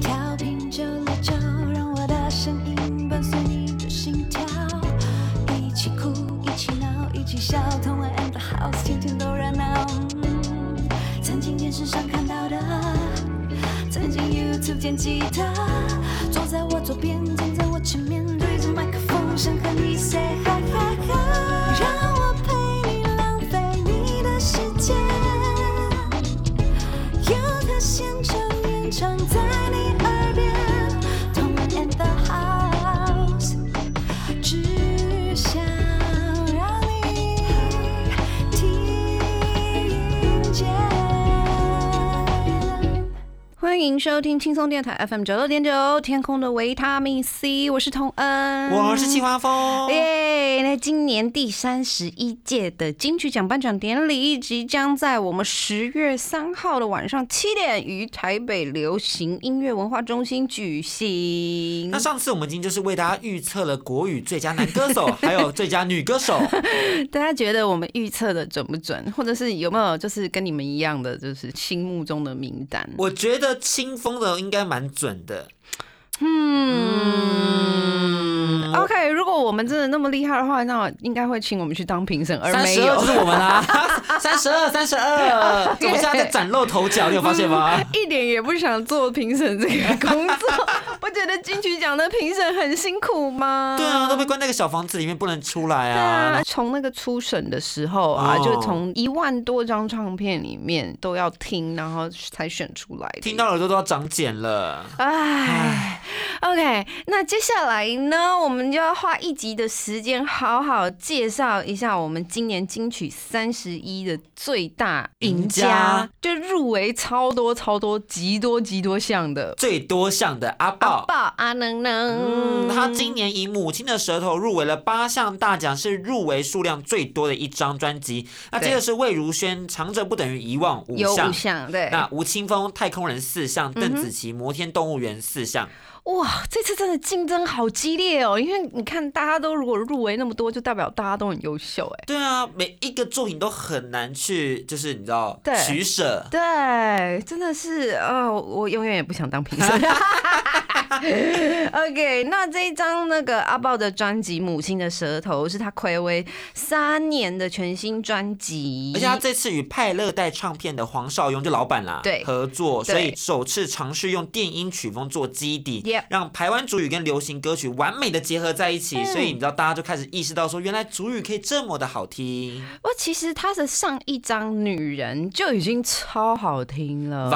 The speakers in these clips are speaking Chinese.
调频九六九，让我的声音伴随你的心跳，一起哭，一起闹，一起笑，同玩 and the house，天天都热闹。曾经电视上看到的，曾经 YouTube 见吉他，坐在我左边，站在我前面，对着麦克风，想和你 say 演唱在你耳边，同玩 in the house，只想让你听见。欢迎收听轻松电台 FM 九六点九，天空的维他命 C，我是童恩，我是季华峰。耶！那今年第三十一届的金曲奖颁奖典礼即将在我们十月三号的晚上七点于台北流行音乐文化中心举行那。上次我们已经就是为大家预测了国语最佳男歌手，还有最佳女歌手。大家觉得我们预测的准不准，或者是有没有就是跟你们一样的，就是心目中的名单？我觉得清风的应该蛮准的。嗯我们真的那么厉害的话，那应该会请我们去当评审，而没有就。是我们啦，三十二，三十二，我们现在在崭露头角，你有发现吗？一点也不想做评审这个工作，不觉得金曲奖的评审很辛苦吗？对啊，都被关在一个小房子里面，不能出来对啊啊。，从那个初审的时候啊，哦就从一万多张唱片里面都要听，然后才选出来的。听到耳朵都要长茧了。唉，OK，那接下来呢，我们就要花一集的时间，好好介绍一下我们今年金曲三十一的最大赢赢家。家，就入围超多超多极多极多项的。最多项的阿阿豹。豹阿能能，嗯，他今年以《母亲的舌头》入围了八项大奖，是入围数量最多的一张专辑。那接着是魏如萱《长者不等于遗忘》五项，项，对，那吴青峰《太空人》四项，邓紫棋《摩天动物园》四项。哇，这次真的竞争好激烈哦，因为你看大家都如果入围那么多，就代表大家都很优秀哎。对啊，每一个作品都很难去，就是你知道对取舍。对，真的是啊、我永远也不想当评审。OK，那这一张那个阿豹的专辑《母亲的舌头》是他暌违三年的全新专辑，而且他这次与派乐代唱片的黄少雍就老板啦，对合作，所以首次尝试用电音曲风做基底让台湾主语跟流行歌曲完美的结合在一起，嗯所以你知道大家就开始意识到说，原来主语可以这么的好听。我其实他的上一张《女人》就已经超好听了，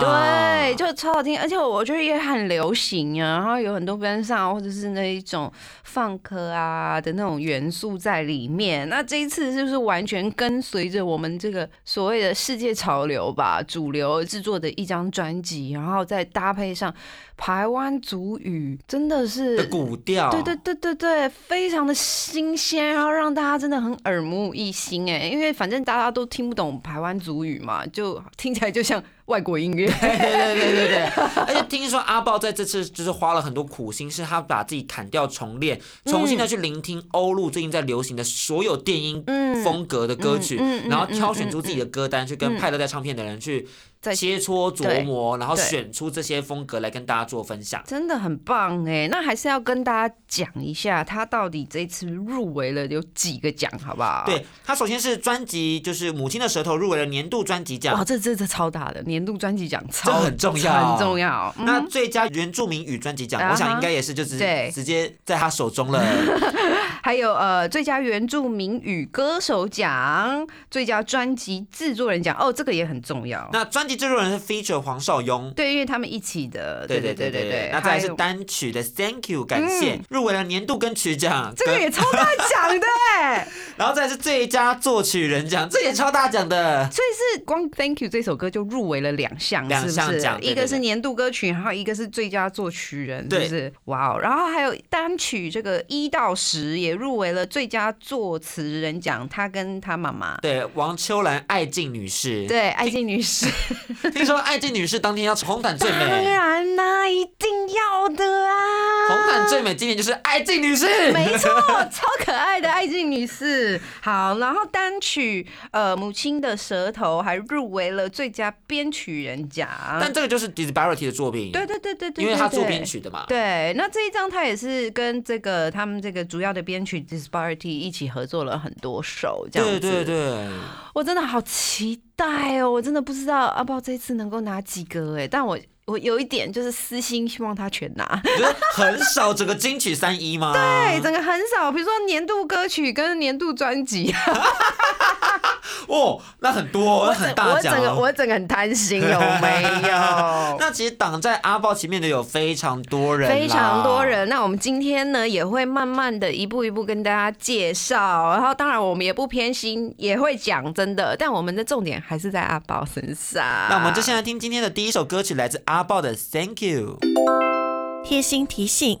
对，就超好听，而且我觉得也很流行啊，然后有很多跟上或者是那一种放克啊的那种元素在里面。那这一次就是完全跟随着我们这个所谓的世界潮流吧，主流制作的一张专辑，然后再搭配上台湾族语，真的是的古调，对对对对对，非常的新鲜，然后让大家真的很耳目一新哎，因为反正大家都听不懂台湾族语嘛，就听起来就像外国音乐。对对对对对，而且听说阿豹在这次就是花了很多苦心，是他把自己砍掉重练，重新的去聆听欧陆最近在流行的所有电音嗯风格的歌曲，嗯嗯嗯然后挑选出自己的歌单，去跟派乐代唱片的人去在切磋琢磨，然后选出这些风格来跟大家做分享。真的很棒哎，那还是要跟大家讲一下，他到底这次入围了有几个奖，好不好？，对他首先是专辑，就是《母亲的舌头》入围了年度专辑奖哇，。这这这超大的年度专辑奖，超这很重要很重要。嗯那最佳原住民语专辑奖，我想应该也是就是对直接在他手中了。还有呃，最佳原住民语歌手奖、最佳专辑制作人奖，哦，这个也很重要。那专辑这种人是 feature 黄少雍。对因为他们一起的对对对对对那再来是单曲的 thank you 感谢入围了年度跟曲奖这个也超大奖的。哎 然后再是最佳作曲人奖这也超大奖的。所以是光 thank you 这首歌就入围了两项两项奖一个是年度歌曲然后一个是最佳作曲人就是哇哦然后还有单曲这个一到十也入围了最佳作词人奖他跟他妈妈。对王秋兰爱静女士。对爱静女士。听说爱静女士当天要红毯最美当，然啦、一定要的啊！红毯最美今年就是爱静女士，没错，超可爱的爱静女士。好，然后单曲呃《母亲的舌头》还入围了最佳编曲人奖。但这个就是 Disparity 的作品，对对对对对，因为他做编。曲的嘛。对，那这一张他也是跟这个他们这个主要的编曲 Disparity 一起合作了很多首，这样对子。对对，我真的好期待哦！我真的不知道阿豹这次能够拿几个哎，但我我有一点就是私心希望他全拿。很少整个金曲三一吗？对，整个很少，比如说年度歌曲跟年度专辑，哦，那很多，那很我大奖整个哦。我整个很贪心，有 没有？那其实挡在阿豹前面的有非常多人，非常多。人，那我们今天呢也会慢慢的一步一步跟大家介绍，然后当然我们也不偏心，也会讲真的，但我们的重点还是在阿豹身上。那我们就先来听今天的第一首歌曲，来自阿豹的《Thank You》。贴心提醒：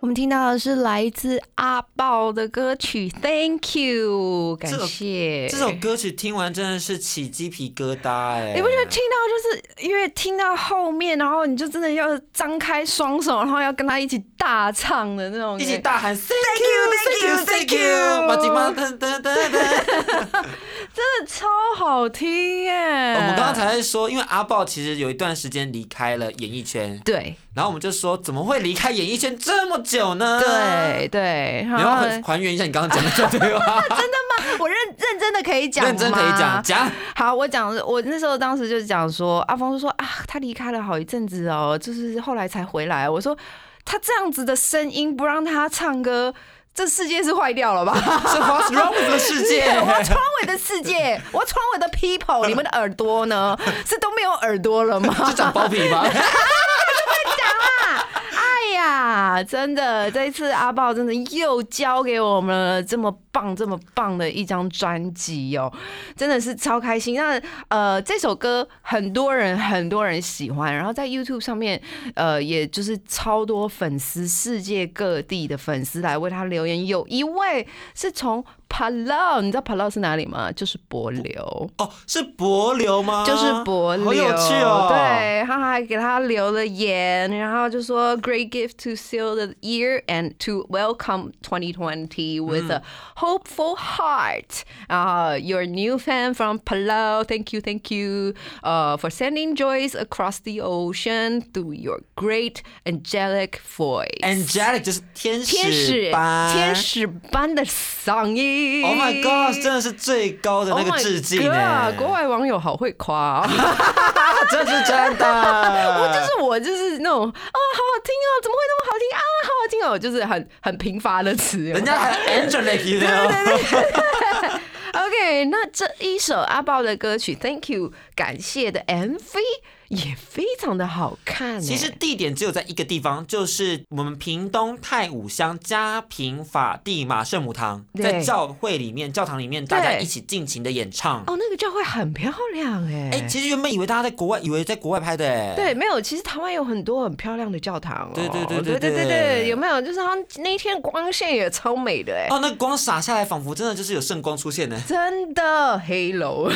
我们听到的是来自阿豹的歌曲《Thank You》，感谢这首歌曲听完真的是起鸡皮疙瘩哎！你不觉得听到就是因为听到后面，然后你就真的要张开双手，然后要跟他一起大唱的那种，一起大喊 Thank you, Thank you, Thank you，马吉马噔噔噔噔。真的超好听耶！我们刚刚才在说，因为阿豹其实有一段时间离开了演艺圈，对然后我们就说怎么会离开演艺圈这么久呢？对，对，你要然后还还原一下你刚刚讲的这对话，真的吗我认认真的可以讲，认真可以讲讲。好，我讲，我那时候当时就是讲说，阿峰就说啊，他离开了好一阵子哦，就是后来才回来。我说他这样子的声音不让他唱歌，这世界是坏掉了吧？是 What's wrong 的世界？我要窗尾的世界，我窗尾的 people，你们的耳朵呢？是都没有耳朵了吗？是长包皮吗？呀，真的，这一次阿豹真的又交给我们了这么棒、这么棒的一张专辑哦，真的是超开心。那呃，这首歌很多人很多人喜欢，然后在 YouTube 上面，呃，也就是超多粉丝，世界各地的粉丝来为他留言。有一位是从Palau，你知道 Palau 是哪里吗？就是帛琉。哦，是柏流吗？就是帛琉，好有趣哦。，对，他还给他留了言，然后就说 “Great gift to seal the year and to welcome 2020 with a hopeful heart”。然后 “Your new fan from Palau, thank you, thank you, uh, for sending joys across the ocean through your great angelic voice。” Angelic 就是天天使般，天。使般的嗓音 Oh my god，真的是最高的那个致敬 Oh 哎 my god，国外网友好会夸、哦。这是真的。我就是我就是那种哦，好好听哦，怎么会那么好听啊，好好听哦，就是很很贫乏的词。人家还 Angelic 呢。OK，那这一首阿豹的歌曲《Thank You》感谢的 MV 也非常的好看其实地点只有在一个地方就是我们屏东太武乡嘉平法蒂马圣母堂在教会里面教堂里面大家一起尽情的演唱。哦那个教会很漂亮哎哎其实原本以为大家在国外以为在国外拍的。哎对没有其实台湾有很多很漂亮的教堂对对对对对对。有没有就是他那天光线也超美的哎哦那光洒下来仿佛真的就是有圣光出现呢真的 hello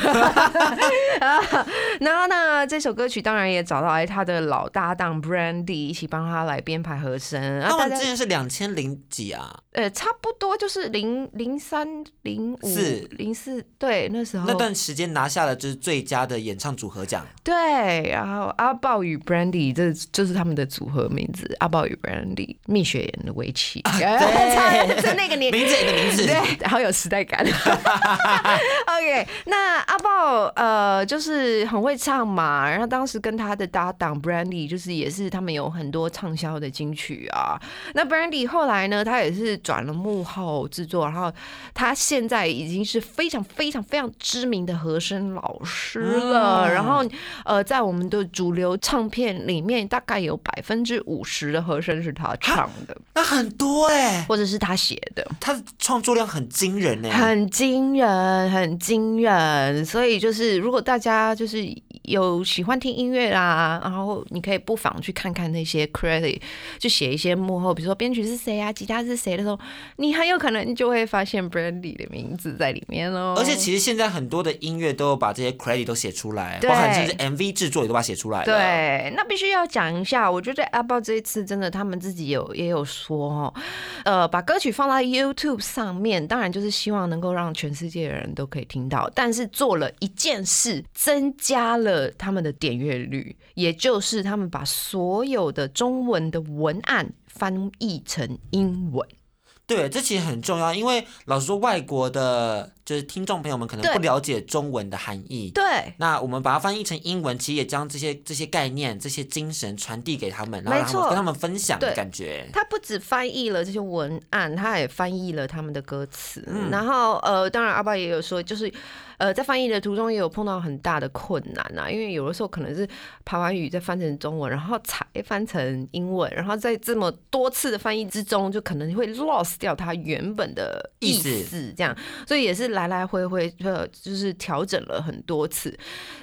这首歌曲当然也找到哎他的老搭档 Brandy 一起帮他来编排和声，然后大家他们之前是两千零几啊，呃差不多就是零零三零五四。零四对那时候。那段时间拿下了就是最佳的演唱组合奖。对，然后阿豹与 Brandy 这就是他们的组合名字，阿豹与 Brandy 蜜雪岩的围棋，对。是那个年名字也的名字，对，好有时代感。OK，那阿豹呃就是很会唱嘛，然后当时跟他的搭档 Brandy 就是也是他们有很多畅销的金曲啊。那 Brandy 后来呢，他也是转了幕后制作，然后他现在已经是非常非常非常知名的和声老师了。嗯然后呃，在我们的主流唱片里面，大概有百分之五十的和声是他唱的，那很多哎、或者是他写的。他的创作量很惊人哎、很惊人，很惊人。所以就是，如果大家就是有喜欢听音乐啦，然后你可以不妨去看看那些 credit，就写一些幕后，比如说编曲是谁啊，吉他是谁的时候，你很有可能就会发现 Brandy 的名字在里面哦。而且其实现在很多的音乐都有把这些 credit 都写出来，包含甚至 MV 制作也都把它写出来了。，对，那必须要讲一下，我觉得 Apple 这一次真的，他们自己有也有说哦，呃，把歌曲放到 YouTube 上面，当然就是希望能够让全世界的人都可以听到，但是做了一件事，增加了他们的点阅率，也就是他们把所有的中文的文案翻译成英文。对，这其实很重要，因为老实说，外国的就是听众朋友们可能不了解中文的含义。对，那我们把它翻译成英文，其实也将这些这些概念、这些精神传递给他们，然后让他们跟他们分享的感觉。他不止翻译了这些文案，他也翻译了他们的歌词。嗯然后呃，当然阿爸也有说，就是呃，在翻译的途中也有碰到很大的困难啊，因为有的时候可能是台湾语再翻成中文，然后才翻成英文，然后在这么多次的翻译之中，就可能会 lost 掉它原本的意思，这样，所以也是来来回回呃，就是调整了很多次。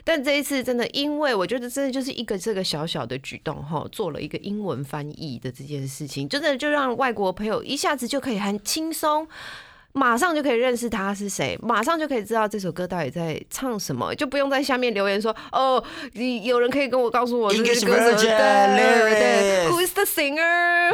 但这一次真的，因为我觉得真的就是一个这个小小的举动哈，做了一个英文翻译的这件事情，真的就让外国朋友一下子就可以很轻松。马上就可以认识他是谁，马上就可以知道这首歌到底在唱什么，就不用在下面留言说哦，你有人可以跟我告诉我这 English 是歌手对对，Who is the singer?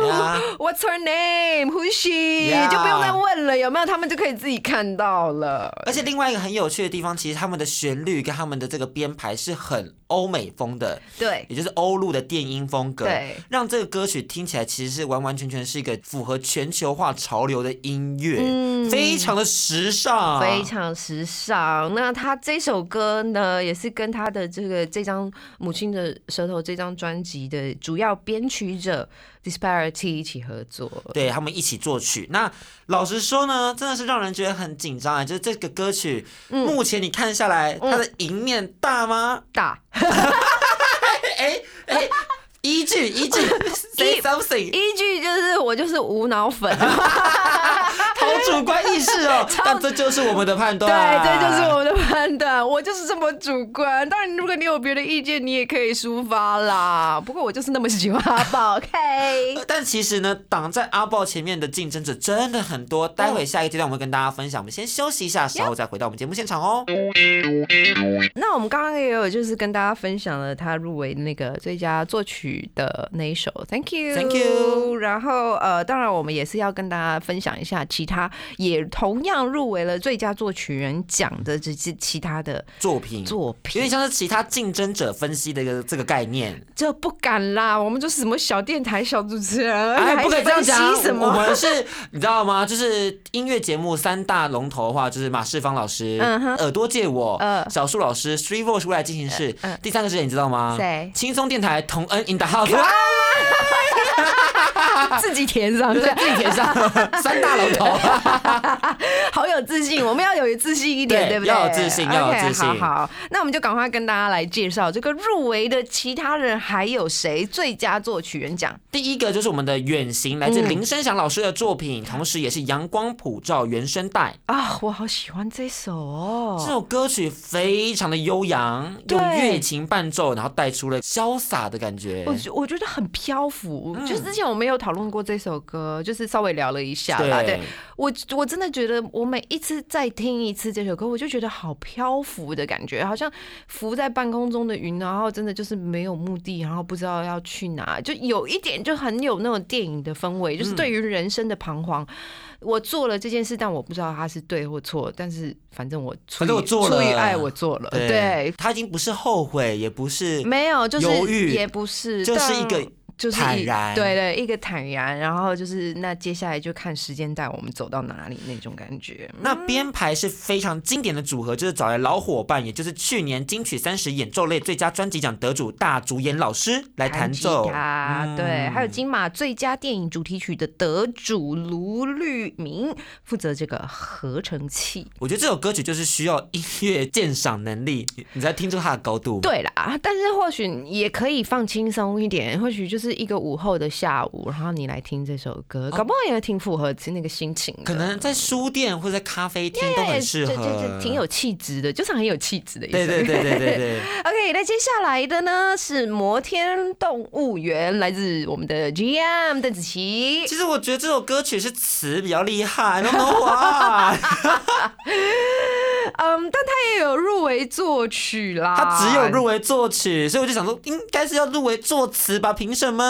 What's her name? Who she? 就不用再问了，有没有？他们就可以自己看到了。而且另外一个很有趣的地方，其实他们的旋律跟他们的这个编排是很欧美风的，对也就是欧陆的电音风格，对让这个歌曲听起来其实是完完全全是一个符合全球化潮流的音乐，嗯非常的时尚，非常时尚。那他这首歌呢，也是跟他的这个这张《母亲的舌头》这张专辑的主要编曲者 Disparity 一起合作。对他们一起作曲。那老实说呢，真的是让人觉得很紧张啊！就是这个歌曲，嗯目前你看下来，它的赢面大吗？大 哎哎，依据依据，say something，依据就是我就是无脑粉，好 主观意识哦。但这就是我们的判断，对，这就是我们的判断，我就是这么主观。当然，如果你有别的意见，你也可以抒发啦。不过我就是那么喜欢阿宝，OK？但其实呢，挡在阿豹前面的竞争者真的很多。待会下一个阶段我们会跟大家分享，我们先休息一下，稍后再回到我们节目现场哦。那我们刚刚也有就是跟大家分享了他入围那个最佳作曲的那一首，Thank you Thank you 然后呃，当然我们也是要跟大家分享一下其他也同样入围了最佳作曲人奖的这些其他的作品作品有品点。像是其他竞争者分析的一个这个概念。这不敢啦，我们就是什么小电台小主持人，哎，不可以这样讲我么？们是，你知道吗？就是音乐节目三大龙头的话，就是马世芳老师、嗯哼耳朵借我、呃小树老师、Three Voice 未来进行式。嗯嗯第三个是谁，你知道吗？谁轻松电台同恩 in the house，自己填上自己填上 三大龙头。好有自信，我们要有自信一点，对对不对？要有自信要有自信好好，那我们就赶快跟大家来介绍这个入围的其他人还有谁？最佳作曲人奖第一个就是我们的远行，来自嗯林声祥老师的作品，同时也是阳光普照原声带。啊，我好喜欢这首哦。这首歌曲非常的悠扬，对用乐琴伴奏，然后带出了潇洒的感觉。我觉我觉得很漂浮，嗯就是之前我们有讨论过这首歌，就是稍微聊了一下啦。对我我我真的觉得，我每一次再听一次这首歌，我就觉得好漂浮的感觉，好像浮在半空中的云，然后真的就是没有目的，然后不知道要去哪，就有一点就很有那种电影的氛围，就是对于人生的彷徨。我做了这件事，但我不知道它是对或错，但是反正我出反正我于做了出于爱，我做了。对，他已经不是后悔，也不是没有，就是犹豫也不是，就是一个但就是坦然对对，一个坦然，然后就是那接下来就看时间带我们走到哪里那种感觉。那编排是非常经典的组合，就是找来老伙伴，也就是去年金曲三十演奏类最佳专辑奖得主大竹研老师来弹奏。对，还有金马最佳电影主题曲的得主卢律明负责这个合成器。我觉得这首歌曲就是需要音乐鉴赏能力，你你才听出它的高度。，对啦，但是或许也可以放轻松一点，或许就是就是一个午后的下午，然后你来听这首歌，搞不好也挺符合那个心情的。可能在书店或者在咖啡厅都很适合，对对对，挺有气质的，就是很有气质的一首。对对对对对对。OK，那接下来的呢是摩天动物园，来自我们的 GM 邓紫棋。其实我觉得这首歌曲是词比较厉害，no no why？嗯，但他也有入围作曲啦，他只有入围作曲，所以我就想说，应该是要入围作词吧？凭什么。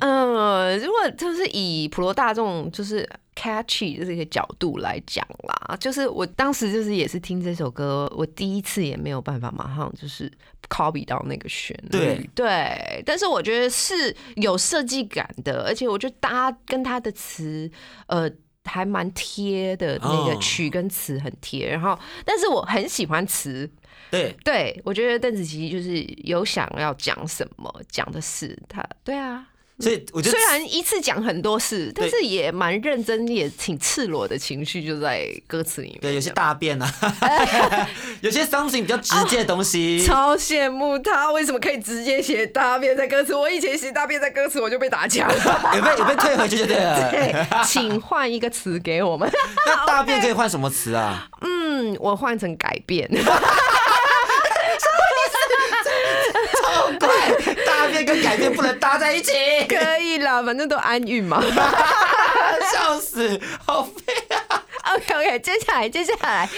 嗯，如果就是以普罗大众就是 catchy 的这个角度来讲啦，就是我当时就是也是听这首歌，我第一次也没有办法马上就是 copy 到那个旋律，对对，但是我觉得是有设计感的，而且我觉得搭跟他的词，呃。还蛮贴的，那个哦。曲跟词很贴，然后，但是我很喜欢词，对，对我觉得邓紫棋就是有想要讲什么，讲的是她，对啊，所以我觉得虽然一次讲很多事，但是也蛮认真，也挺赤裸的情绪就在歌词里面。对有些大便啊，有些 something 比较直接的东西。超羡慕他为什么可以直接写大便在歌词，我以前写大便在歌词我就被打枪。也被也被退回去就对了。对，请换一个词给我们。那大便可以换什么词啊？嗯，我换成改变。大便跟改变不能搭在一起。可以啦，反正都安韵嘛。笑死，好废啊！OK OK，接下来接下来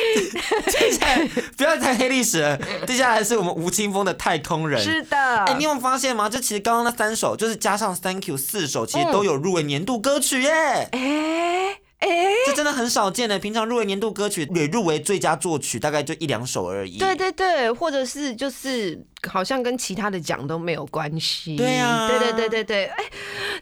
接下来不要谈黑历史了，接下来是我们吴青峰的《太空人》。是的，哎、你有发现吗？就其实刚刚那三首，就是加上 Thank You 四首，其实都有入围年度歌曲耶。哎哎。这真的很少见的。平常入围年度歌曲也入围最佳作曲，大概就一两首而已。对对对，或者是就是好像跟其他的奖都没有关系。对啊对对对对对，哎，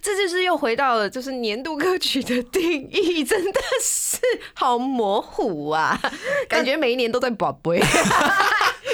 这就是又回到了就是年度歌曲的定义，真的是好模糊啊，感觉每一年都在宝贝。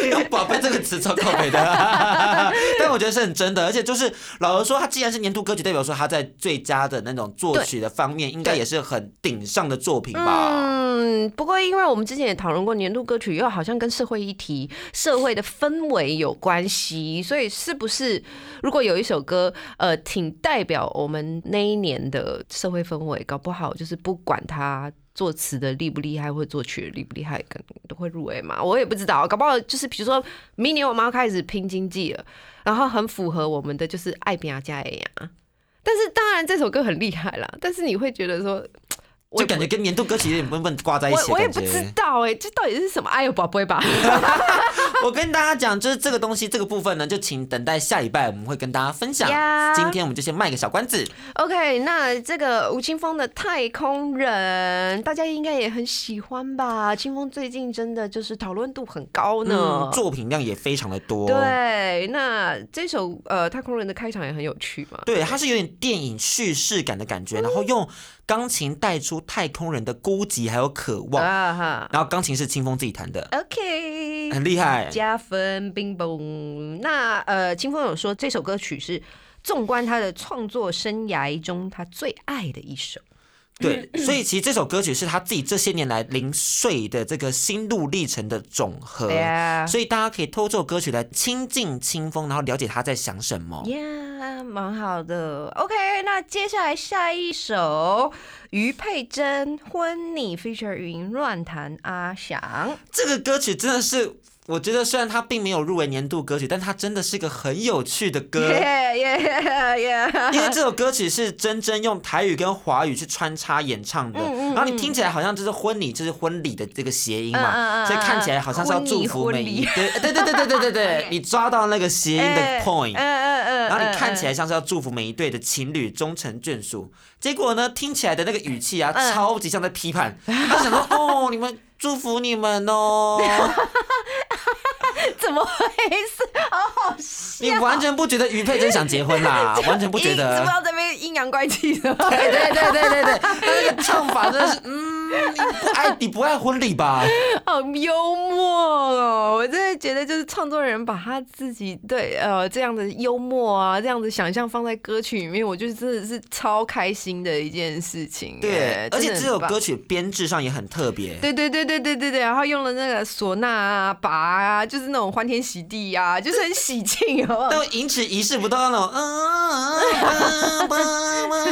用“宝贝”这个词超靠北的，但我觉得是很真的。而且就是老实说，他既然是年度歌曲，代表说他在最佳的那种作曲的方面，应该也是很顶上的作品吧。嗯，不过因为我们之前也讨论过年度歌曲，又好像跟社会议题、社会的氛围有关系，所以是不是如果有一首歌，呃，挺代表我们那一年的社会氛围，搞不好就是不管它。作词的厉不厉害，或者作曲的厉不厉害，可能都会入围嘛。我也不知道，搞不好就是比如说明年我们要开始拼经济了，然后很符合我们的就是爱拼加 A 呀。但是当然这首歌很厉害啦，但是你会觉得说，就感觉跟年度歌曲有点笨笨挂在一起我我也。不知道哎、这到底是什么？哎呦，宝贝吧。我跟大家讲，就是这个东西这个部分呢，就请等待下礼拜我们会跟大家分享。呀今天我们就先卖个小关子。OK，那这个吴青峰的《太空人》，大家应该也很喜欢吧？清峰最近真的就是讨论度很高呢。嗯，作品量也非常的多。对，那这首呃《太空人》的开场也很有趣嘛。对，它是有点电影叙事感的感觉，然后用钢琴带出太空人的孤寂还有渴望，啊哈然后钢琴是清风自己弹的，，OK，很厉害。加分，冰崩。那呃，清风有说这首歌曲是纵观他的创作生涯中他最爱的一首。对，所以其实这首歌曲是他自己这些年来零碎的这个心路历程的总和。所以大家可以透过这首歌曲来亲近清风，然后了解他在想什么。呀，蛮好的。OK，那接下来下一首于佩珍《婚礼》feature 云乱弹阿翔。这个歌曲真的是，我觉得虽然它并没有入围年度歌曲，但它真的是一个很有趣的歌。耶耶耶！因为这首歌曲是真真用台语跟华语去穿插演唱的，嗯嗯然后你听起来好像就是婚礼，就是婚礼的这个谐音嘛，嗯所以看起来好像是要祝福每一对对对对对对对对，你抓到那个谐音的 point，嗯嗯嗯，然后你看起来像是要祝福每一对的情侣终成眷属，结果呢，听起来的那个语气啊，嗯超级像在批判，他想说哦，你们祝福你们哦，怎么回事？好好笑。你完全不觉得于佩珍想结婚啦，完全不觉得不知。道这边阴阳怪气的？对对对对对对，他那个唱法真的是，嗯，你不爱你不爱婚礼吧？好幽默哦！我真的觉得，就是创作人把他自己对呃这样的幽默啊，这样的想象放在歌曲里面，我觉得真的是超开心的一件事情对。，而且这首歌曲编制上也很特别。对对对对对对对，然后用了那个唢呐啊、拔啊，就是那种欢天喜地啊，就是很喜庆，好不好？但引起仪式不到那种，嗯，爸爸妈。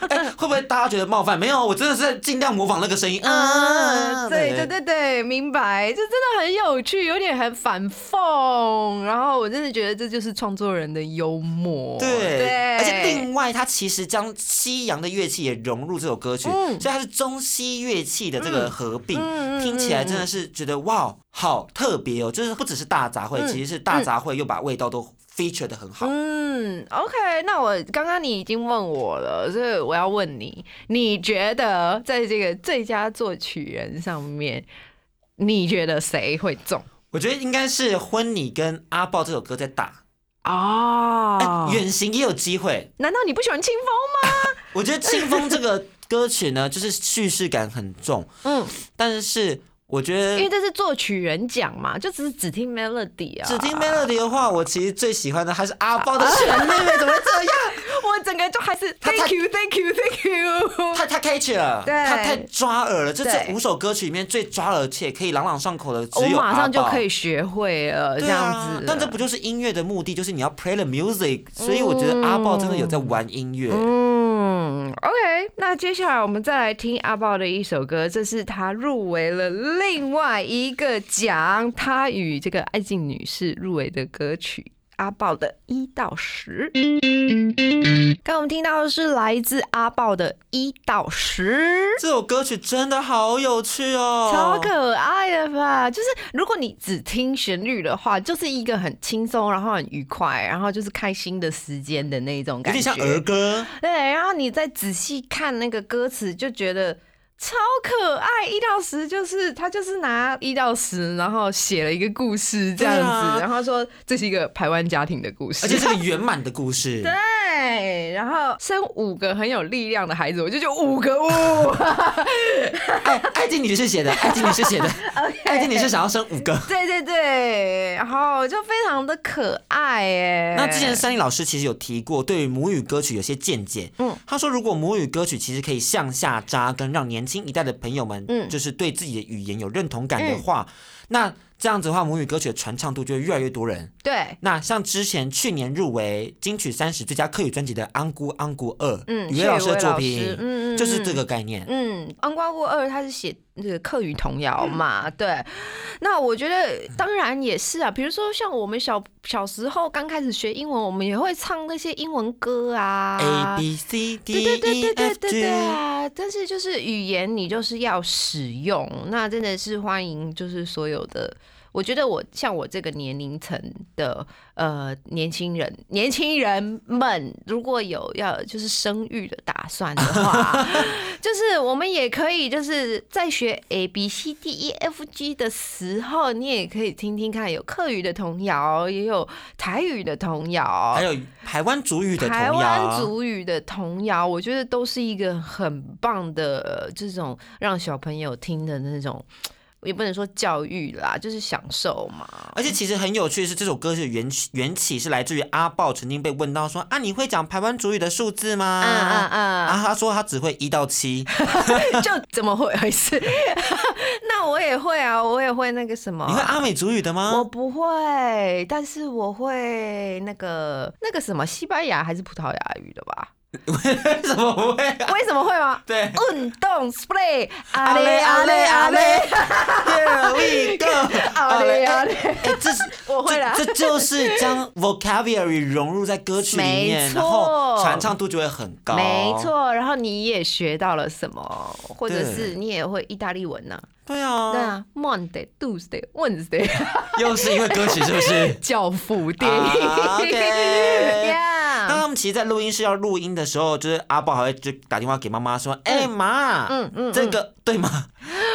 哎，会不会大家觉得冒犯？没有，我真的是尽量模仿那个声音。啊，对对对对，明白，这真的很有趣，有点很反讽。然后我真的觉得这就是创作人的幽默。对对，而且另外，他其实将西洋的乐器也融入这首歌曲，嗯所以它是中西乐器的这个合并，听起来真的是觉得哇，好特别哦！就是不只是大杂烩，嗯其实是大杂烩又把味道都 feature 的很好。嗯，OK，那我刚刚你已经问我了，所以我要问你，你觉得在这个最佳作曲人上面，你觉得谁会中？我觉得应该是《婚礼》跟《阿豹》这首歌在打，哦哎远行也有机会。难道你不喜欢清风吗？我觉得《清风》这个歌曲呢，就是叙事感很重，嗯，但是我觉得因为。这是作曲人讲嘛，就只是只听 melody 啊。只听 melody 的话，我其实最喜欢的还是阿豹的旋律，怎么会这样？我整个就还是 thank you，thank you，thank you。太太 catchy 了，对它太抓耳了。这对这五首歌曲里面最抓耳且可以朗朗上口的，我只有马上就可以学会了，这对样啊子。但这不就是音乐的目的？就是你要 play the music，所以我觉得阿豹真的有在玩音乐。嗯，OK，那接下来我们再来听阿豹的一首歌，这是他入围了另外一个奖，他与这个艾静女士入围的歌曲。阿豹的一到十，刚我们听到的是来自阿豹的一到十，这首歌曲真的好有趣哦，超可爱的吧？就是如果你只听旋律的话，就是一个很轻松，然后很愉快，然后就是开心的时间的那种有感觉，有点像儿歌。对，然后你再仔细看那个歌词，就觉得超可爱。一到十就是他就是拿一到十，然后写了一个故事这样子，啊然后说这是一个台湾家庭的故事，而且是个圆满的故事，对，然后生五个很有力量的孩子，我就觉得五个五。爱爱静女士写的，爱静女士写的，爱静女士想要生五个。对对对，然后就非常的可爱哎。那之前山里老师其实有提过，对于母语歌曲有些见解。嗯嗯，他说如果母语歌曲其实可以向下扎根，让年轻一代的朋友们，嗯就是对自己的语言有认同感的话，那这样子的话，母语歌曲的传唱度就会越来越多人。对，那像之前去年入围金曲三十最佳客语专辑的《安姑安姑二》，嗯语言老师的作品嗯嗯就是这个概念。嗯，《安瓜姑二》他是写那个客语童谣嘛，对。那我觉得当然也是啊，比如说像我们小小时候刚开始学英文，我们也会唱那些英文歌啊 A B C 对 D 对对 E 对对 F 对 G，对啊！但是就是语言，你就是要使用，那真的是欢迎，就是所有的。我觉得我像我这个年龄层的呃年轻人，年轻人们如果有要就是生育的打算的话，就是我们也可以就是在学 A B C D E F G 的时候，你也可以听听看，有客语的童谣，也有台语的童谣，还有台湾族语的童台湾谣。族语的童谣，我觉得都是一个很棒的呃这种让小朋友听的那种，也不能说教育啦，就是享受嘛。而且其实很有趣的是，这首歌是缘起缘起是来自于阿豹曾经被问到说啊，你会讲台湾主语的数字吗？啊啊啊！啊，他说他只会一到七，就怎么会回事？那我也会啊，我也会那个什么。你会阿美族语的吗我吗？不会，但是我会那个那个什么西班牙还是葡萄牙语的吧？为什么不会啊？为什么会吗？对。运动 spray 阿嘞阿嘞阿嘞 Here we go，阿嘞阿嘞，哎，这是我会啦。这这就是将 vocabulary 融入在歌曲里面，然后传唱度就会很高。没，错，然后你也学到了什么，或者是你也会意大利文呐、对啊，对啊，Monday、Tuesday、Wednesday，又是因为歌曲是不是？教父电影、那他们其实，在录音室要录音的时候，就是阿豹还会就打电话给妈妈说：“哎、妈，嗯嗯这个对吗？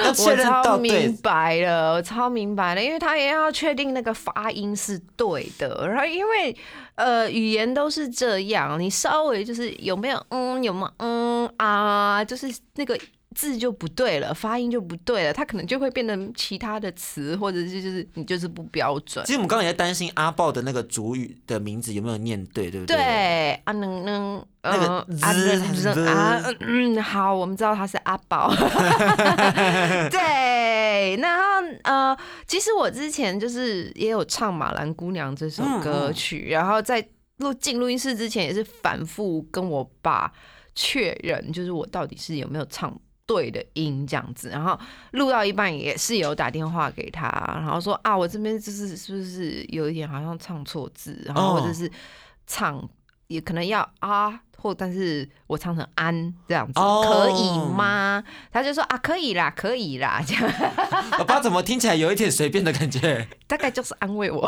要确我认到超对明。白了，我超明白了，因为他也要确定那个发音是对的，然后因为呃语言都是这样，你稍微就是有没有嗯有没有嗯啊，就是那个字就不对了，发音就不对了，它可能就会变成其他的词，或者是就是你就是不标准其。实我们刚才也在担心阿豹的那个主语的名字有没有念对，对不对？对啊，能能那个啊嗯，好，我们知道他是阿宝。对，然后呃，其实我之前就是也有唱《马兰姑娘》这首歌曲，然后在录进录音室之前也是反复跟我爸确认，就是我到底是有没有唱对的音这样子，然后录到一半也是有打电话给他，然后说啊，我这边就是是不是有一点好像唱错字，然后或者是唱也可能要啊，或但是我唱成安这样子，哦可以吗？他就说啊，可以啦，可以啦，这 样爸爸怎么听起来有一点随便的感觉？大概就是安慰我。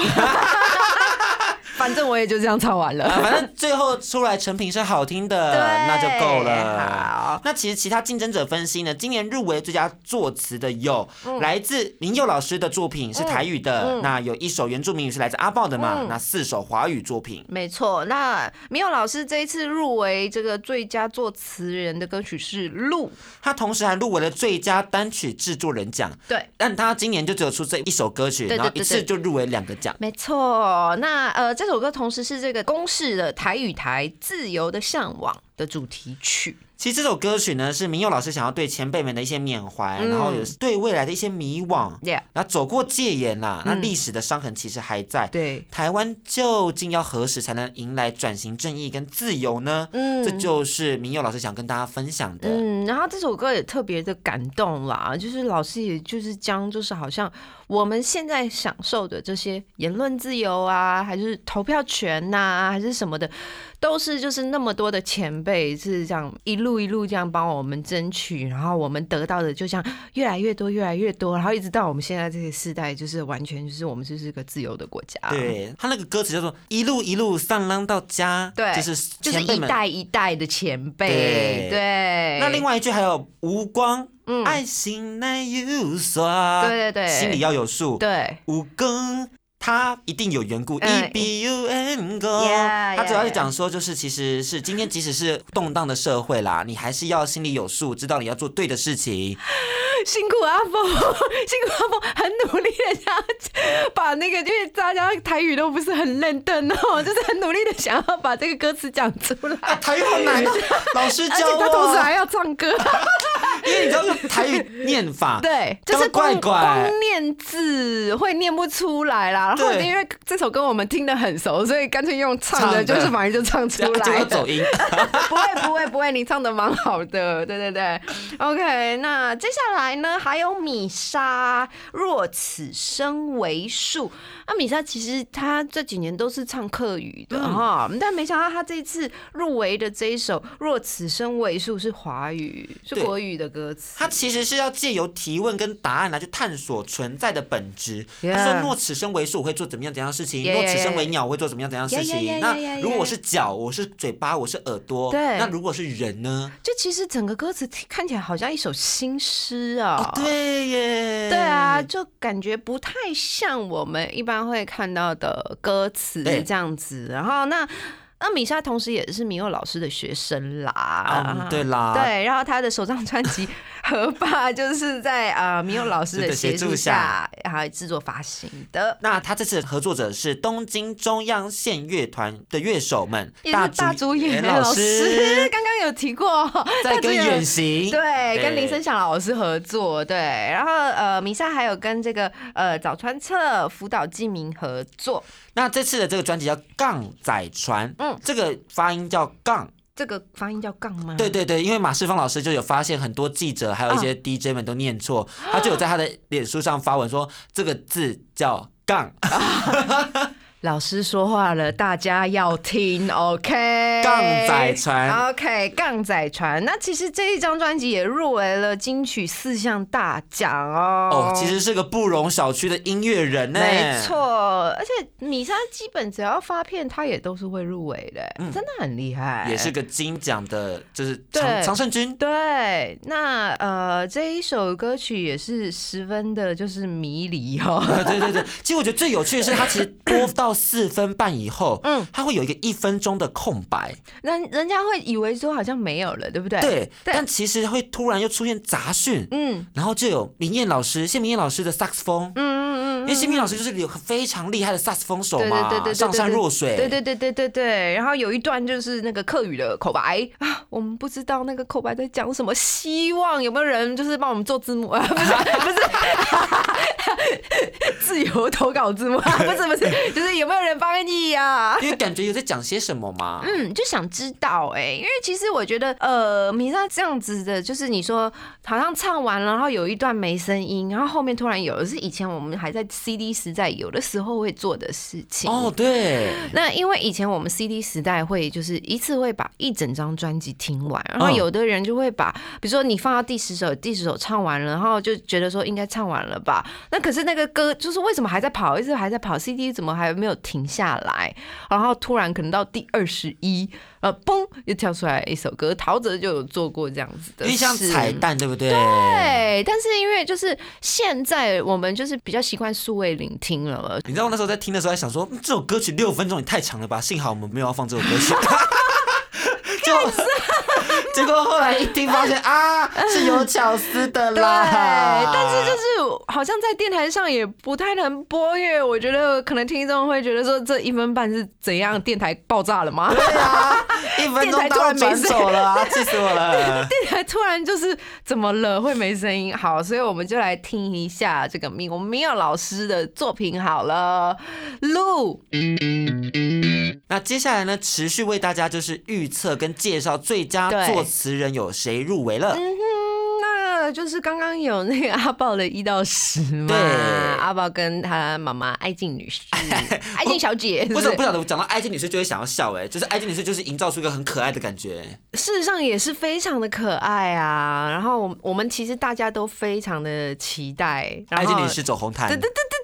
反正我也就这样唱完了。啊，反正最后出来成品是好听的，那就够了。好，那其实其他竞争者分析呢，今年入围最佳作词的有、嗯来自明佑老师的作品是台语的，那有一首原住民语是来自阿豹的嘛，嗯那四首华语作品。没错。那明佑老师这一次入围这个最佳作词人的歌曲是《路》，他同时还入围了最佳单曲制作人奖，对。但他今年就只有出这一首歌曲，然后一次就入围两个奖。没错，那呃，这这首歌同时是这个公式的台与台《自由的向往》的主题曲。其实这首歌曲呢，是明佑老师想要对前辈们的一些缅怀，嗯然后有对未来的一些迷惘然后走过戒严啦，那嗯历史的伤痕其实还在。对，台湾究竟要何时才能迎来转型正义跟自由呢？嗯这就是明佑老师想跟大家分享的。嗯，然后这首歌也特别的感动啦，就是老师也就是将就是好像我们现在享受的这些言论自由啊，还是投票权呐、还是什么的，都是就是那么多的前辈是这样一路一路这样帮我们争取，然后我们得到的就像越来越多越来越多，然后一直到我们现在这个时代，就是完全就是我们就是个自由的国家，，对他那个歌词叫做“一路一路上浪到家”，对就是就是。一代一代的前辈，对对，那另外一句还有“无光”，嗯爱心难有刷，对对对心里要有数。对。无光。它一定有缘故嗯，E B U N G。它主要是讲说，就是其实是今天即使是动荡的社会啦，你还是要心里有数，知道你要做对的事情。辛苦阿峰，辛苦阿峰，很努力的想要把那个，因为大家台语都不是很认真哦，就是很努力的想要把这个歌词讲出来，啊，台语好难哦，老师教而教且他同时，还要唱歌，因为你知道用台语念法，对，就是怪光怪光念字会念不出来啦。然后因为这首歌我们听得很熟，所以干脆用唱的，就是反正就唱出这样就来。要走音。不会不会不会，你唱的蛮好的，对对对。OK，那接下来呢，还有米莎，若此生为数。那米莎其实她这几年都是唱客语的嗯哈、但没想到她这一次入围的这一首《若此生为数》是华语，是国语的歌词。它其实是要借由提问跟答案来去探索存在的本质。他说：“若此生为树，我会做怎么样怎样的事情若此生.为鸟，我会做怎么样怎样的事情。那如果我.是脚，我是嘴巴，我是耳朵，对那如果是人呢？就其实整个歌词看起来好像一首新诗啊、哦，对耶，对啊，，就感觉不太像我们一般会看到的歌词对这样子。然后那那米莎同时也是米佑老师的学生啦，嗯，对啦，对，然后他的首张专辑 《河爸》就是在呃米佑老师的协助下，然后制作发行的。那他这次合作者是东京中央县乐团的乐手们，也是大主演老老师，刚刚有提过，在跟演远行，对，跟对林声祥老师合作，对，然后呃，米莎还有跟这个呃早川彻、福岛纪明合作，那这次的这个专辑叫《杠仔船》，嗯这个发音叫杠。这个发音叫杠吗？对对对，因为马世芳老师就有发现很多记者还有一些 DJ 们都念错，他就有在他的脸书上发文说这个字叫杠，老师说话了，大家要听，OK？杠仔船。OK，杠仔船。那其实这一张专辑也入围了金曲四项大奖哦。哦，其实是个不容小觑的音乐人呢。没，错，而且米莎基本只要发片，她也都是会入围的，真的很厉害，嗯也是个金奖的，就是常常胜军。对，那呃这一首歌曲也是十分的，就是迷离哦。对对对，其实我觉得最有趣的是，他其实播到四分半以后，嗯。嗯，他会有一个一分钟的空白，人人家会以为说好像没有了，对不对？对，对。但其实会突然又出现杂讯，嗯。然后就有明艳老师谢明艳老师的萨克斯风，嗯嗯嗯，为新平老师就是有非常厉害的萨克斯风手嘛，对对对对对上善若水，对对对对对对，然后有一段就是那个客语的口白啊，我们不知道那个口白在讲什么，希望有没有人就是帮我们做字幕啊？不 是不是，自由投稿字幕啊？不是不是，就是有没有人帮译啊？因为感觉有在讲些什么嘛。嗯，就想知道哎、因为其实我觉得，呃，米莎这样子的，就是你说好像唱完了，然后有一段没声音，然后后面突然有的是以前我们还在 CD 时代有的时候会做的事情。哦，对，那因为以前我们 CD 时代会就是一次会把一整张专辑听完，然后嗯有的人就会把，比如说你放到第十首，第十首唱完了，然后就觉得说应该唱完了吧？那可是那个歌就是为什么还在跑，一直还在跑，CD 怎么还没有停下来？然后突然可能到第二十一，呃，嘣，又跳出来一首歌。陶喆就有做过这样子的事，因为像彩蛋，对不对？对，但是因为就是现在我们就是比较习惯数位聆听了，你知道我那时候在听的时候，还想说、嗯这首歌曲六分钟也太长了吧？幸好我们没有要放这首歌曲。就结果后来一听发现啊，是有巧思的对，啦。但是就是好像在电台上也不太能播，因为我觉得可能听众会觉得说这一分半是怎样，电台爆炸了吗？对啊，一分钟突然没声走了啊，气死我了。电台突然就是怎么了，会没声音？好，所以我们就来听一下这个米我们明耀老师的作品好了，录。那接下来呢，持续为大家就是预测跟介绍最佳作词人有谁入围了。嗯哼，那就是刚刚有那个阿豹的一到十嘛，对阿豹跟他妈妈爱静女士，爱静小姐，为什么不晓得我讲到爱静女士就会想要笑、哎，就是爱静女士就是营造出一个很可爱的感觉。事实上也是非常的可爱啊。然后我我们其实大家都非常的期待，爱静女士走红毯对，对对对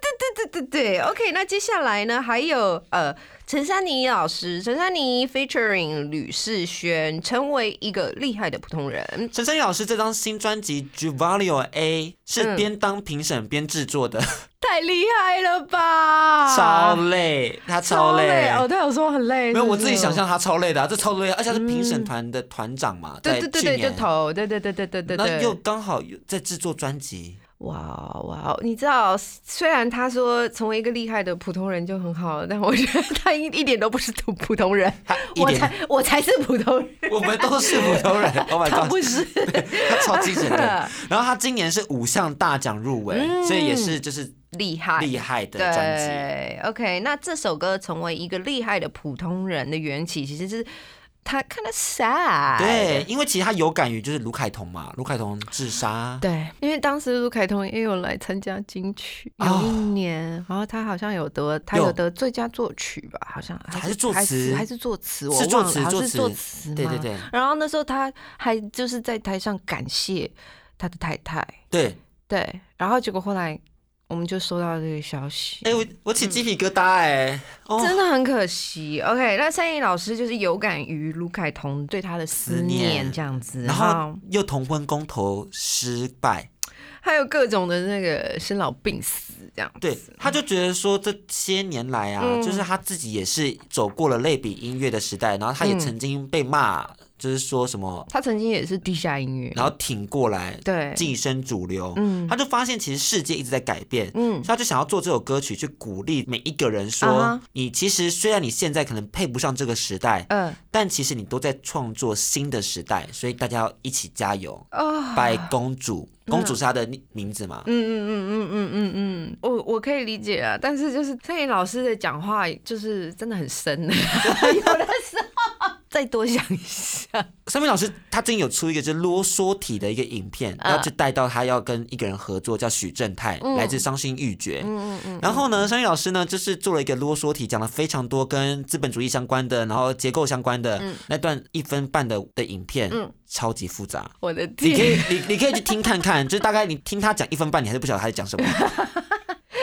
对对，OK，那接下来呢，还有呃，陈珊妮老师，陈珊妮 featuring 吕世轩，成为一个厉害的普通人。陈珊妮老师这张新专辑《Juvalio A》是边当评审边制作的，太厉害了吧！超累，他超累。哦，他有说很累，没有，我自己想。象他超累的、啊，这超累，而且他是评审团的团长嘛，在对对对对，就，投，对对对对对对那又。刚好有在制作专辑，哇哇，你知道，虽然他说成为一个厉害的普通人就很好，但我觉得他一一点都不是普普通人，他，我才我才是普通人，我们都是普通人，Oh my 他 god，不是。他超精神的。然后他今年是五项大奖入围，嗯。所以也是就是厉害，厉害的专辑。对，OK，那这首歌成为一个厉害的普通人的缘起，其实是他看的 sad。对，因为其实他有感于就是卢凯彤嘛，卢凯彤自杀，对，因为当时卢凯彤也有来参加金曲，有哦一年，然后他好像有得，他有有。得最佳作曲吧，好像还是作词。还是作词，我是作忘了，好像是作词。作词，对对对。然后那时候他还就是在台上感谢他的太太，对。对，然后结果后来我们就收到这个消息，哎、我我起鸡皮疙瘩哎、哦，真的很可惜。OK，那三叶老师就是有感于卢凯彤对他的思思念。念这样子，然后又同婚公投失败，还有各种的那个生老病死这样子。对，他就觉得说这些年来啊，嗯。就是他自己也是走过了类比音乐的时代，然后他也嗯。曾经被骂，就是说什么，他曾经也是地下音乐，然后挺过来，对，晋升主流，嗯。他就发现其实世界一直在改变。嗯。所以他就想要做这首歌曲，去鼓励每一个人说啊你其实虽然你现在可能配不上这个时代，嗯。但其实你都在创作新的时代，所以大家要一起加油。啊，拜公主，公主是她的名字嘛？嗯嗯嗯嗯嗯嗯嗯，我我可以理解啊，但是就是蔡颖老师的讲话就是真的很深，有的时候再多想一下，三明老师他最近有出一个就是啰嗦体的一个影片，然后就带到他要跟一个人合作，叫许正泰，嗯。来自伤心欲绝。嗯嗯嗯，然后呢，三明老师呢就是做了一个啰嗦体，讲了非常多跟资本主义相关的，然后结构相关的、嗯。那段一分半的的影片，嗯。超级复杂。我的你可天，以，你你可以去听看看，就是大概你听他讲一分半，你还是不晓得他在讲什么。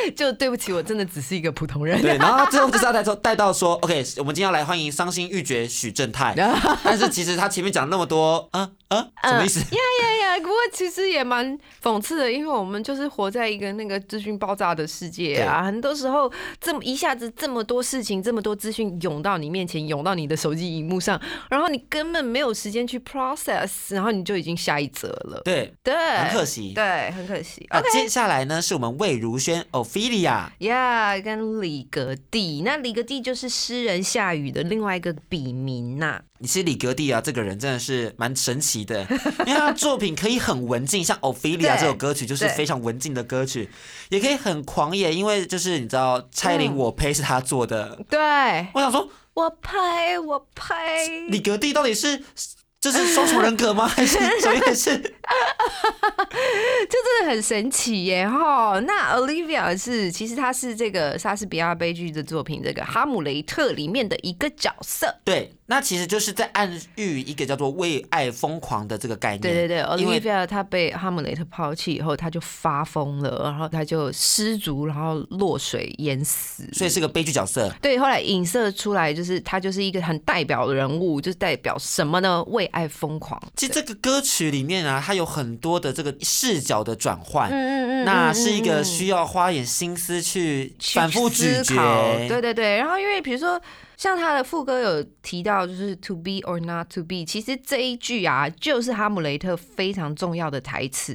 就对不起，我真的只是一个普通人。对，然后最后就是要带说带到说，OK，我们今天要来欢迎伤心欲绝许正泰，但是其实他前面讲那么多，啊啊，什么意思？呀呀呀！不过其实也蛮讽刺的，因为我们就是活在一个那个资讯爆炸的世界啊，很多时候这么一下子这么多事情，这么多资讯涌到你面前，涌到你的手机荧幕上，然后你根本没有时间去 process，然后你就已经下一则了。对，对，很可惜。对，很可惜。啊 OK，接下来呢是我们魏如萱 Ophelia。呀跟李格弟，那李格弟就是诗人夏雨的另外一个笔名呐、你是李格弟啊，这个人真的是蛮神奇的，因为他作品可以很文静，像 Ophelia 这首歌曲就是非常文静的歌曲，也可以很狂野，因为就是你知道蔡依林嗯。我呸是他做的，对，我想说我拍我拍，李格弟到底是这是双重人格吗？还是什么意思？这真的很神奇耶哈。那 Olivia 是其实她是这个莎士比亚悲剧的作品《这个哈姆雷特》里面的一个角色。对，那其实就是在暗喻一个叫做为爱疯狂的这个概念。对对对，Olivia 她被哈姆雷特抛弃以后，她就发疯了，然后她就失足，然后落水淹死。所以是个悲剧角色。对，后来影射出来就是她就是一个很代表的人物，就是代表什么呢？为爱疯狂。其实这个歌曲里面啊，它有很多的这个视角的转换。嗯嗯嗯那是一个需要花点心思去去反复咀嚼，思考对对对。然后因为比如说像他的副歌有提到，就是 to be or not to be，其实这一句啊，就是哈姆雷特非常重要的台词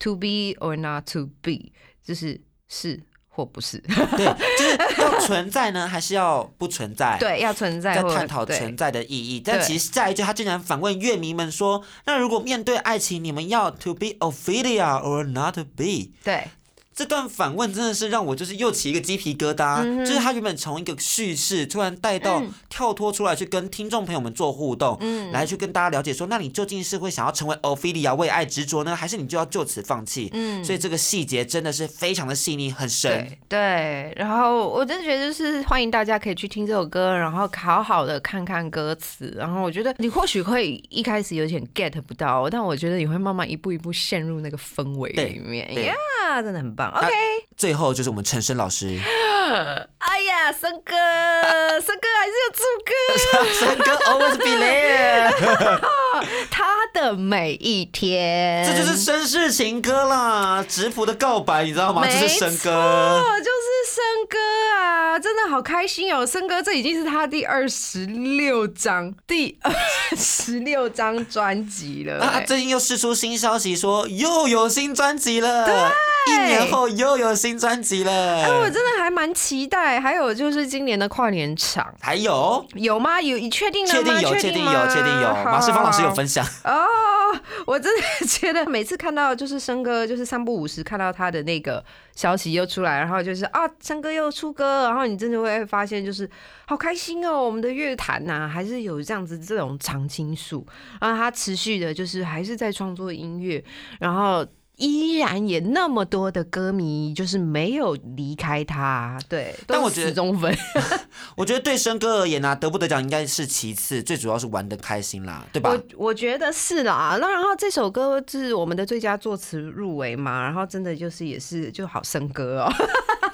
，to be or not to be，就是是或不是，对，就是要存在呢，还是要不存在？。对，要存在或在探讨存在的意义，但其实下一句他竟然反问乐迷们说：“那如果面对爱情，你们要 to be Ophelia or not to be？” 对这段反问真的是让我就是又起一个鸡皮疙瘩，嗯就是他原本从一个叙事突然带到、嗯跳脱出来去跟听众朋友们做互动，嗯来去跟大家了解说，那你究竟是会想要成为 Ophelia 为爱执着呢，还是你就要就此放弃？嗯所以这个细节真的是非常的细腻，很深。对对，然后我真的觉得就是欢迎大家可以去听这首歌，然后好好的看看歌词，然后我觉得你或许会一开始有点 get 不到，但我觉得你会慢慢一步一步陷入那个氛围里面，对呀，真的很棒。OK，最后就是我们陈升老师，哎呀，森哥，森哥还是有出歌，升哥 always be there，他的每一天，这就是绅士情歌啦，直服的告白，你知道吗？这没是生哥。哦，就是森哥啊，真的好开心哦！森哥这已经是他第二十六张，第二十六张专辑了、啊，哎最近又释出新消息说又有新专辑了，对一年后又有新专辑了。哎，我真的还蛮期待。还有就是今年的跨年场还有，有吗？有，你确定了吗？确定有，确定有，确定有。马世芳老师有分享，哦，我真的 觉得每次看到就是生哥，就是三不五时看到他的那个消息又出来，然后就是啊，生哥又出歌，然后你真的会发现就是好开心哦，我们的乐坛呐、还是有这样子这种常青树，然后他持续的就是还是在创作音乐，然后。依然也那么多的歌迷，就是没有离开他，对，但我觉得死忠粉，我觉得对生哥而言啊，得不得奖应该是其次，最主要是玩的开心啦，对吧我？我觉得是啦，那然后这首歌是我们的最佳作词入围嘛，然后真的就是也是就好生哥哦。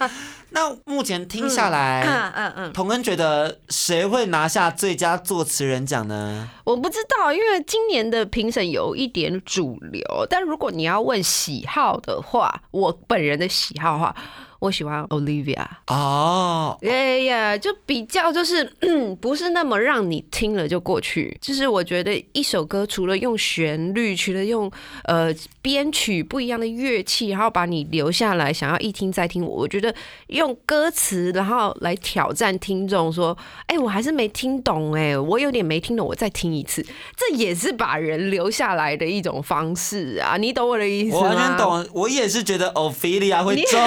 那目前听下来，嗯嗯嗯，童恩觉得谁会拿下最佳作词人奖呢？我不知道，因为今年的评审有一点主流，但如果你要问喜好的话，我本人的喜好的话，我喜欢 Olivia。哦，哎呀，就比较就是 不是那么让你听了就过去。就是我觉得一首歌除了用旋律，除了用呃编曲不一样的乐器，然后把你留下来，想要一听再听，我觉得用歌词然后来挑战听众说，哎、我还是没听懂，哎，我有点没听懂，我再听一次，这也是把人留下来的一种方式啊，你懂我的意思吗？我完全。懂，我也是觉得 Ophelia 会中。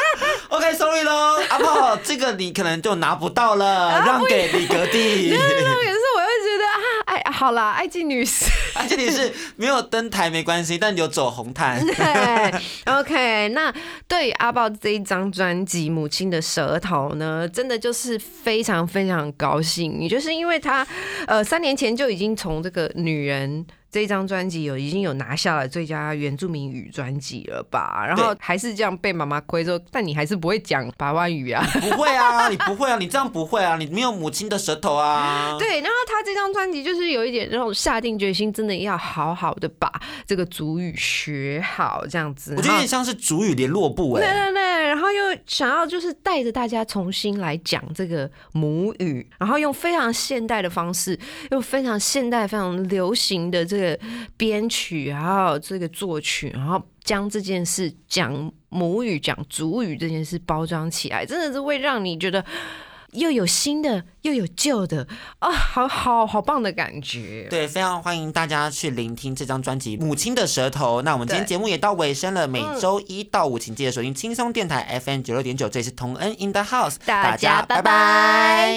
OK，sorry 咯，阿炮，这个你可能就拿不到了，让给李格弟。重点是我又觉得啊，哎，好啦，爱静女士。而且你是没有登台没关系，但有走红毯。对，OK，那对于阿豹这一张专辑《母亲的舌头》呢，真的就是非常非常高兴。也就是因为他，呃，三年前就已经从这个女人。这张专辑有已经有拿下了最佳原住民语专辑了吧？然后还是这样被妈妈亏说，但你还是不会讲八万语啊。不会啊，你不会啊，你这样不会啊，你没有母亲的舌头啊。对，然后他这张专辑就是有一点那种下定决心，真的要好好的把这个主语学好，这样子。我觉得有点像是主语联络部对哎。对对，然后又想要就是带着大家重新来讲这个母语，然后用非常现代的方式，用非常现代、非常流行的这个编曲，还有这个作曲，然后。将这件事讲母语、讲主语这件事包装起来，真的是会让你觉得又有新的又有旧的啊，好好好棒的感觉。对，非常欢迎大家去聆听这张专辑《母亲的舌头》。那我们今天对节目也到尾声了，每嗯周一到五请记得收听轻松电台 FM 九六点九，这里是同恩 in the house，大家拜拜拜